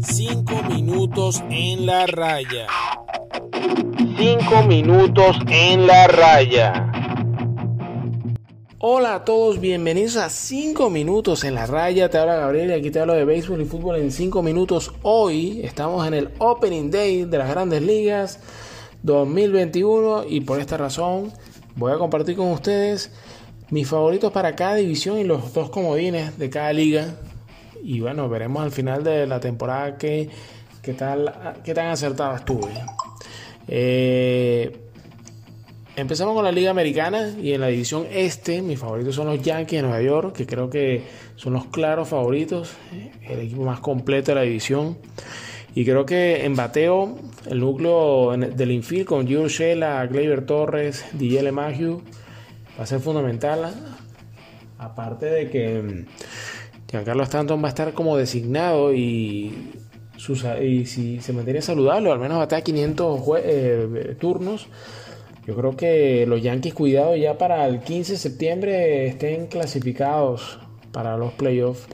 Cinco minutos en la raya. Cinco minutos en la raya. Hola a todos, bienvenidos a 5 minutos en la raya. Te habla Gabriel y aquí te hablo de béisbol y fútbol en 5 minutos. Hoy estamos en el Opening Day de las Grandes Ligas 2021 y por esta razón voy a compartir con ustedes mis favoritos para cada división y los dos comodines de cada liga. Y bueno, veremos al final de la temporada qué, qué, tal, qué tan acertada estuve. Eh, Empezamos con la Liga Americana y en la división este, mis favoritos son los Yankees de Nueva York, que creo que son los claros favoritos, el equipo más completo de la división. Y creo que en bateo, el núcleo del infield con Gio Shela, Gleyber Torres, DJ Maggio va a ser fundamental. Aparte de que Giancarlo Stanton va a estar como designado y, si se mantiene saludable, al menos va a estar 500 eh, turnos yo creo que los Yankees, cuidado ya para el 15 de septiembre estén clasificados para los playoffs.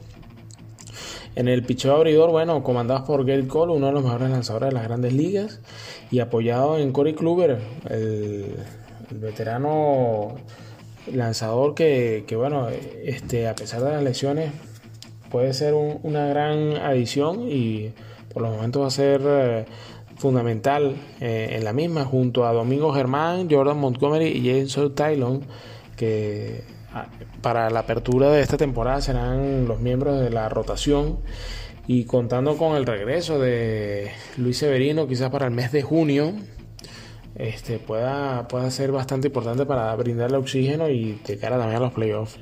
En el picheo abridor, bueno, comandados por Gary Cole, uno de los mejores lanzadores de las grandes ligas, y apoyado en Corey Kluber, el, veterano lanzador que, bueno, este, a pesar de las lesiones, puede ser una gran adición y por los momentos va a ser eh, fundamental eh, en la misma, junto a Domingo Germán, Jordan Montgomery y Jason Tylon, que ah, para la apertura de esta temporada serán los miembros de la rotación. Y contando con el regreso de Luis Severino, quizás para el mes de junio, este, pueda, pueda ser bastante importante para brindarle oxígeno y de cara también a los playoffs.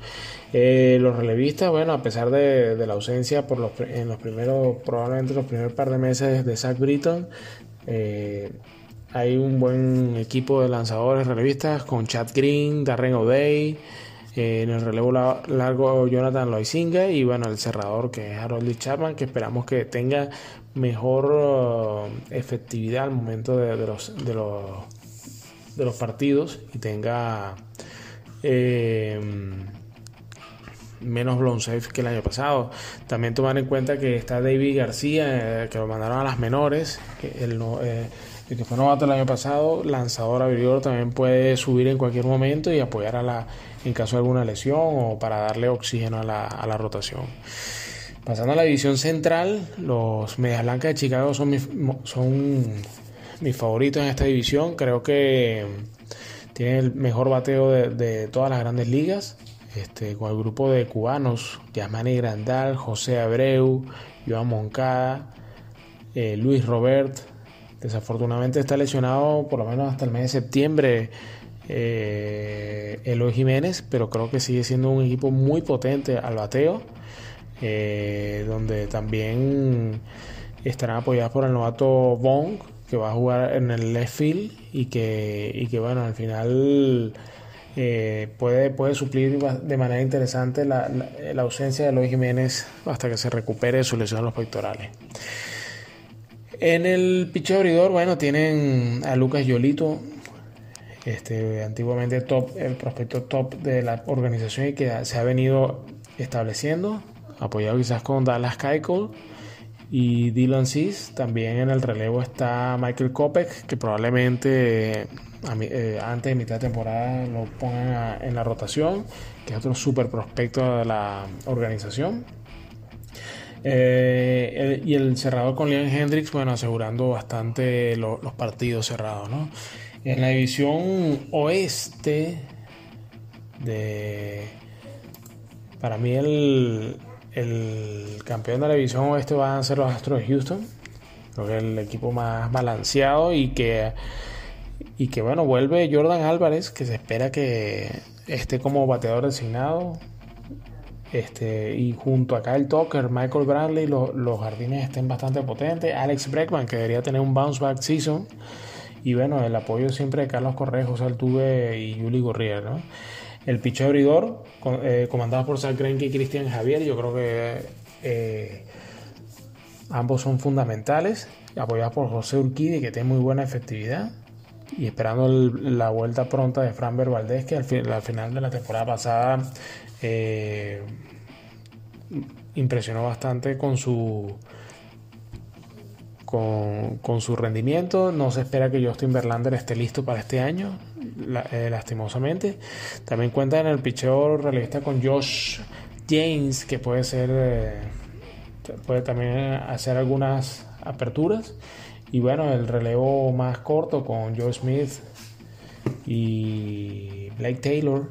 Eh, los relevistas, bueno, a pesar de, la ausencia por los, en los primeros, probablemente los primeros par de meses de Zach Britton, eh, hay un buen equipo de lanzadores relevistas con Chad Green, Darren O'Day, eh, en el relevo largo Jonathan Loisinga y bueno, el cerrador que es Harold Chapman, que esperamos que tenga mejor uh, efectividad al momento de, los, de, los, de los partidos y tenga eh, menos blown safe que el año pasado. También tomar en cuenta que está David García, eh, que lo mandaron a las menores, que el, eh, el que fue novato el año pasado, lanzador abridor, también puede subir en cualquier momento y apoyar a la, en caso de alguna lesión o para darle oxígeno a la, a la rotación. Pasando a la división central, los Medias Blancas de Chicago son mis, favoritos en esta división. Creo que tienen el mejor bateo de, de todas las grandes ligas este, con el grupo de cubanos, Yasmani Grandal, José Abreu, Joan Moncada, eh, Luis Robert. Desafortunadamente está lesionado por lo menos hasta el mes de septiembre eh, Eloy Jiménez, pero creo que sigue siendo un equipo muy potente al bateo, eh, donde también estarán apoyados por el novato Bong, que va a jugar en el left field y que, y que bueno, al final eh, puede, puede suplir de manera interesante la, ausencia de Luis Jiménez hasta que se recupere su lesión en los pectorales. En el picheo abridor, bueno, tienen a Lucas Yolito, este, antiguamente top, el prospecto top de la organización y que se ha venido estableciendo, apoyado quizás con Dallas Keuchel y Dylan Cis. También en el relevo está Michael Kopek, que probablemente eh, antes de mitad de temporada lo pongan en la rotación, que es otro super prospecto de la organización. Eh, y el cerrador con Liam Hendricks, bueno, asegurando bastante los partidos cerrados, En la división oeste, de, para mí el, el campeón de la división oeste van a ser los Astros de Houston. Que el equipo más balanceado y que y que bueno, vuelve Jordan Álvarez, que se espera que esté como bateador designado. Este, y junto a Kyle Tucker, Michael Bradley, los jardines estén bastante potentes. Alex Breckman, que debería tener un bounce back season. Y bueno, el apoyo siempre de Carlos Correjo, Altuve y Juli Gurrier. El picho abridor, eh, comandado por Zach y Cristian Javier, yo creo que eh, ambos son fundamentales. Apoyados por José Urquidi, que tiene muy buena efectividad y esperando la vuelta pronta de Fran Valdez que al, final de la temporada pasada eh, impresionó bastante con su con, su rendimiento. No se espera que Justin Verlander esté listo para este año, eh, lastimosamente. También cuenta en el picheo realista con Josh James, que puede ser, eh, puede también hacer algunas aperturas. Y bueno, el relevo más corto con Joe Smith y Blake Taylor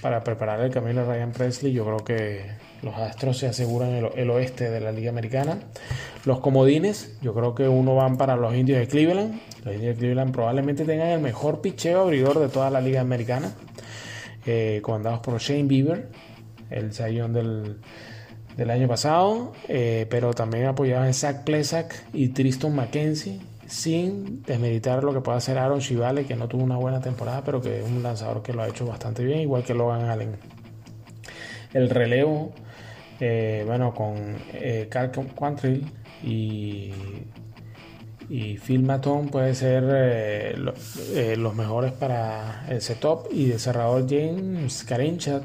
para preparar el camino a Ryan Presley. Yo creo que los Astros se aseguran el, oeste de la Liga Americana. Los comodines, yo creo que uno van para los indios de Cleveland. Los indios de Cleveland probablemente tengan el mejor picheo abridor de toda la Liga Americana, eh, comandados por Shane Bieber, el sayón del, del año pasado, eh, pero también apoyados en Zach Plesak y Tristan McKenzie, sin desmeritar lo que pueda hacer Aaron Shivale, que no tuvo una buena temporada, pero que es un lanzador que lo ha hecho bastante bien, igual que Logan Allen. El relevo, eh, bueno, con eh, Carl Quantrill y, y Phil puede ser eh, los mejores para el setup y de cerrador James Carinchat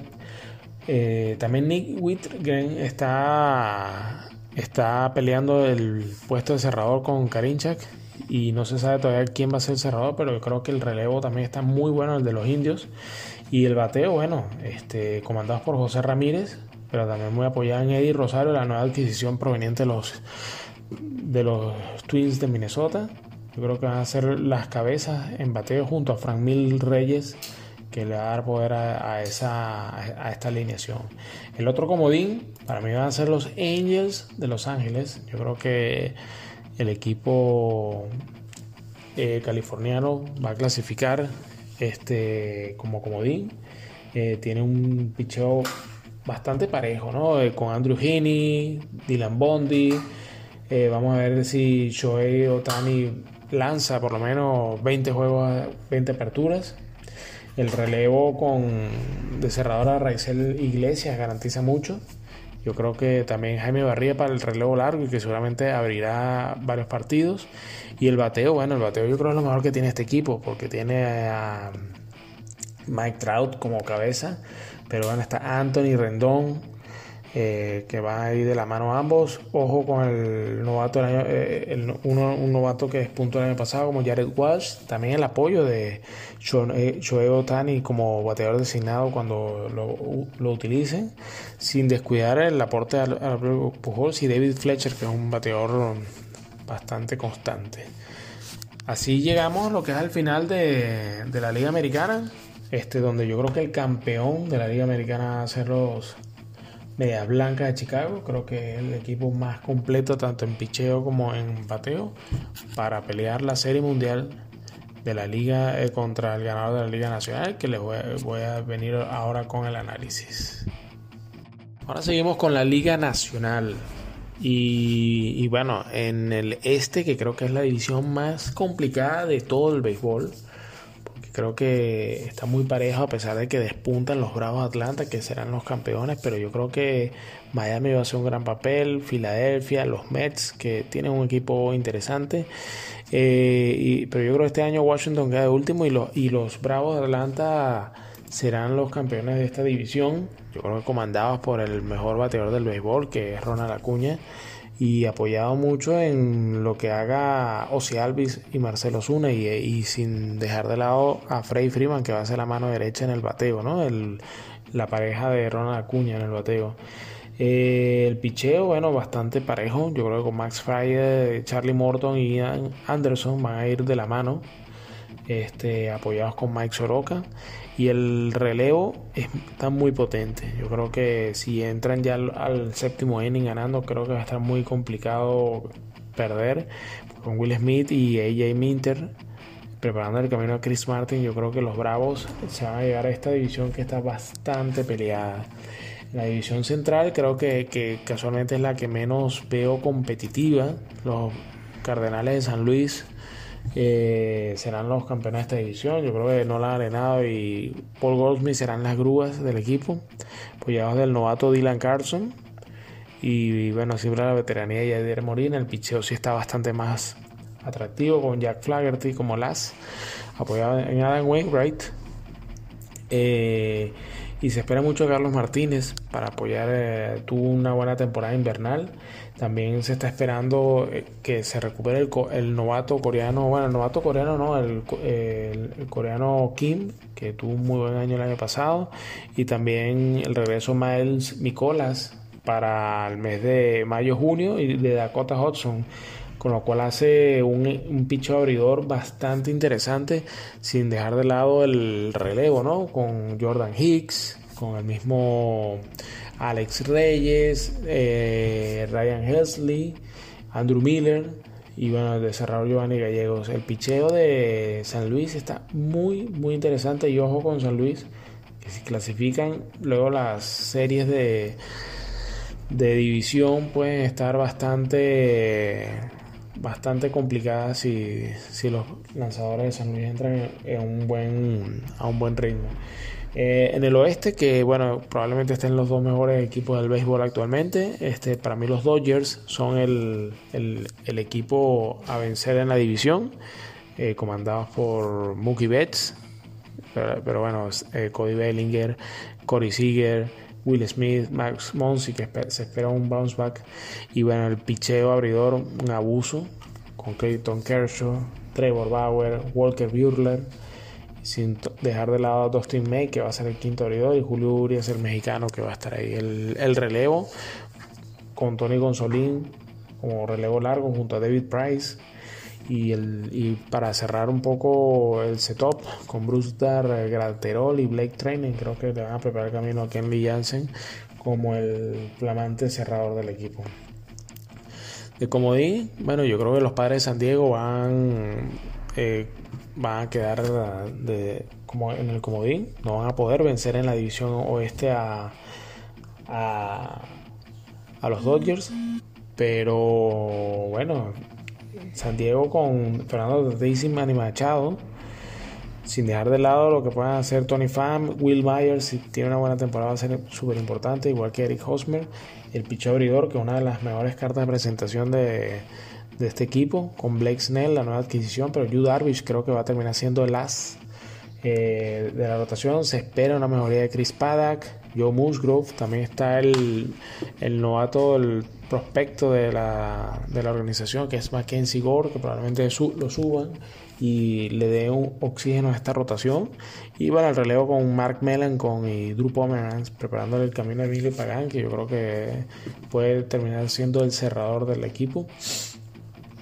eh, también Nick Whitgren está, está peleando el puesto de cerrador con Karinchak y no se sabe todavía quién va a ser el cerrador, pero yo creo que el relevo también está muy bueno, el de los indios. Y el bateo, bueno, este, comandados por José Ramírez, pero también muy apoyado en Eddie Rosario, la nueva adquisición proveniente de los, de los Twins de Minnesota. Yo creo que van a ser las cabezas en bateo junto a Frank Mil Reyes que le va a dar poder a, esa, a esta alineación. El otro comodín para mí van a ser los Angels de Los Ángeles. Yo creo que el equipo eh, californiano va a clasificar este, como comodín. Eh, tiene un picheo bastante parejo, ¿no? Eh, con Andrew Heaney, Dylan Bondi. Vamos a ver si Shohei Otani lanza por lo menos 20 juegos, 20 aperturas. El relevo con de cerradora Raizel Iglesias garantiza mucho. Yo creo que también Jaime Barría para el relevo largo y que seguramente abrirá varios partidos. Y el bateo, bueno, el bateo yo creo es lo mejor que tiene este equipo porque tiene a Mike Trout como cabeza. Pero bueno, está Anthony Rendón, eh, que va a ir de la mano ambos. Ojo con el novato del año, eh, un novato que es punto del año pasado como Jared Walsh. También el apoyo de Shohei Otani como bateador designado cuando lo, utilicen. Sin descuidar el aporte al, Pujols y David Fletcher, que es un bateador bastante constante. Así llegamos a lo que es el final de, de la Liga Americana. Este, donde yo creo que el campeón de la Liga Americana va a ser los Media Blanca de Chicago. Creo que es el equipo más completo tanto en picheo como en bateo para pelear la Serie Mundial de la Liga eh, contra el ganador de la Liga Nacional, que les voy a, venir ahora con el análisis. Ahora seguimos con la Liga Nacional. Y, y, bueno, en el este, que creo que es la división más complicada de todo el béisbol, Creo que está muy parejo a pesar de que despuntan los Bravos Atlanta, que serán los campeones, pero yo creo que Miami va a hacer un gran papel, Filadelfia, los Mets, que tienen un equipo interesante. Eh, pero yo creo que este año Washington queda de último y los, y los Bravos de Atlanta serán los campeones de esta división. Yo creo que comandados por el mejor bateador del béisbol, que es Ronald Acuña y apoyado mucho en lo que haga Ozzy Alvis y Marcelo Zuna y, sin dejar de lado a Frey Freeman que va a ser la mano derecha en el bateo, ¿no? la pareja de Ronald Acuña en el bateo. Eh, el picheo, bueno, bastante parejo. Yo creo que con Max Fryer, Charlie Morton y Ian Anderson van a ir de la mano, este, apoyados con Mike Soroka y el relevo está muy potente. Yo creo que si entran ya al, séptimo inning ganando, creo que va a estar muy complicado perder con Will Smith y AJ Minter preparando el camino a Chris Martin. Yo creo que los Bravos se van a llegar a esta división que está bastante peleada. La división central creo que, que casualmente es la que menos veo competitiva. Los Cardenales de San Luis serán los campeones de esta división. Yo creo que Nolan Arenado y Paul Goldsmith serán las grúas del equipo, apoyados del novato Dylan Carson. Y, bueno, siempre la veteranía de Yadier Morín. El picheo sí está bastante más atractivo con Jack Flaherty como las, apoyado en Adam Wainwright. Eh, y se espera mucho a Carlos Martínez para apoyar, eh, tuvo una buena temporada invernal. También se está esperando eh, que se recupere el, novato coreano, bueno, el novato coreano no, el, el, coreano Kim, que tuvo un muy buen año el año pasado, y también el regreso Miles Nicolas para el mes de mayo-junio y de Dakota Hudson con lo cual hace un, un picho abridor bastante interesante sin dejar de lado el relevo, ¿no? Con Jordan Hicks, con el mismo Alex Reyes, eh, Ryan Helsley, Andrew Miller y bueno, el desarrollo Giovanni Gallegos. El picheo de San Luis está muy, muy interesante y ojo con San Luis, que si clasifican luego las series de, de división pueden estar bastante bastante complicada si, si los lanzadores de San Luis entran en un buen, a un buen ritmo. Eh, en el oeste, que bueno, probablemente estén los dos mejores equipos del béisbol actualmente. Este, para mí los Dodgers son el, el, equipo a vencer en la división, eh, comandados por Mookie Betts. Pero, bueno, eh, Cody Bellinger, Corey Seager, Will Smith, Max Monsi, que se espera un bounce back. Y bueno, el picheo abridor, un abuso con Clayton Kershaw, Trevor Bauer, Walker Buehler, sin dejar de lado a Dustin May, que va a ser el quinto abridor, y Julio Urias, el mexicano, que va a estar ahí. El, el relevo con Tony Gonzolín como relevo largo junto a David Price. Y, el, y para cerrar un poco el setup con Bruce Dar, Graterol y Blake Training, creo que le van a preparar el camino a Kenley Jansen como el flamante cerrador del equipo. De comodín, bueno, yo creo que los padres de San Diego van, eh, van a quedar de, como en el comodín, no van a poder vencer en la división oeste a, a, a los Dodgers, pero bueno, San Diego con Fernando Tatis y Manny Machado, sin dejar de lado lo que puedan hacer Tony Pham, Will Myers, si tiene una buena temporada va a ser súper importante, igual que Eric Hosmer, el picho abridor, que es una de las mejores cartas de presentación de, este equipo, con Blake Snell, la nueva adquisición, pero Yu Darvish creo que va a terminar siendo el as eh, de la rotación. Se espera una mejoría de Chris Paddock, Joe Musgrove, también está el, el novato, el prospecto de la, de la organización, que es Mackenzie Gore, que probablemente lo suban y le dé un oxígeno a esta rotación. Y bueno, el relevo con Mark Melancon y Drew Pomeranz preparándole el camino a Emilio Pagan, que yo creo que puede terminar siendo el cerrador del equipo.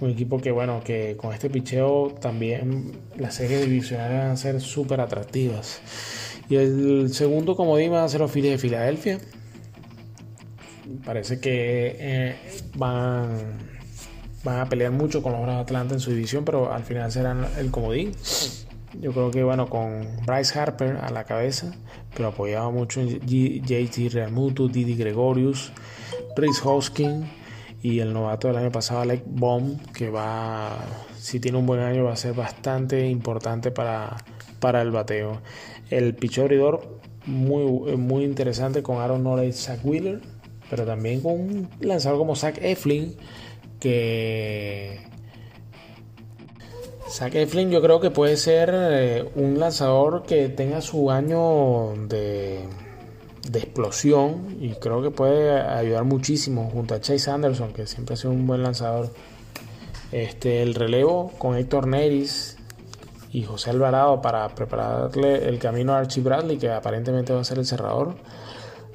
Un equipo que, bueno, que con este picheo también las series divisionales van a ser súper atractivas. Y el segundo comodín va a ser los Phillies de Filadelfia parece que eh, van, van a pelear mucho con los Bravos Atlanta en su división, pero al final serán el comodín. Yo creo que bueno, con Bryce Harper a la cabeza, pero apoyaba mucho en JT Realmuto, Didi Gregorius, Rhys Hoskin y el novato del año pasado, Alec Baum, que va, si tiene un buen año, va a ser bastante importante para, para el bateo. El picho abridor muy, muy interesante con Aaron Nola y Zach Wheeler pero también con un lanzador como Zach Eflin, que Zach Eflin yo creo que puede ser eh, un lanzador que tenga su año de, de, explosión y creo que puede ayudar muchísimo junto a Chase Anderson, que siempre ha sido un buen lanzador. Este, el relevo con Héctor Neris y José Alvarado para prepararle el camino a Archie Bradley, que aparentemente va a ser el cerrador.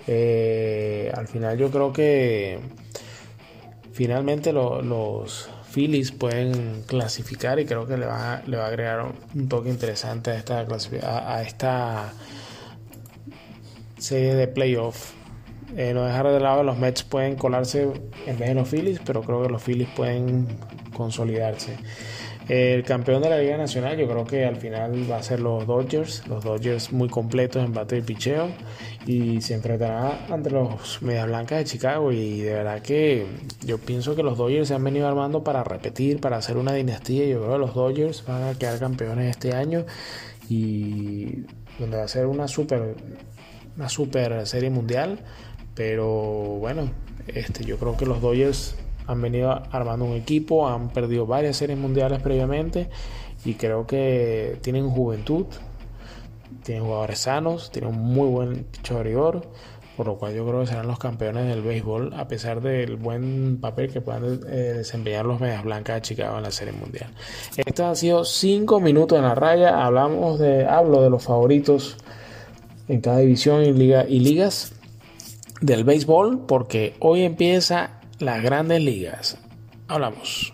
Eh, al final yo creo que finalmente los Phillies pueden clasificar y creo que le va, le va a agregar un toque interesante a esta, a, a esta serie de playoff. Eh, no dejar de lado los Mets pueden colarse en vez de los Phillies, pero creo que los Phillies pueden consolidarse. El campeón de la Liga Nacional yo creo que al final va a ser los Dodgers, los Dodgers muy completos en bate y picheo y se enfrentará ante los Medias Blancas de Chicago y de verdad que yo pienso que los Dodgers se han venido armando para repetir, para hacer una dinastía, yo creo que los Dodgers van a quedar campeones este año y donde va a ser una super una super serie mundial, pero bueno, este yo creo que los Dodgers han venido armando un equipo, han perdido varias series mundiales previamente y creo que tienen juventud, tienen jugadores sanos, tienen un muy buen picho abridor, por lo cual yo creo que serán los campeones del béisbol, a pesar del buen papel que puedan eh, desempeñar los Medias Blancas de Chicago en la Serie Mundial. Estos han sido cinco minutos en la raya. Hablamos de, hablo de los favoritos en cada división y, liga, y ligas del béisbol, porque hoy empieza las grandes ligas. Hablamos.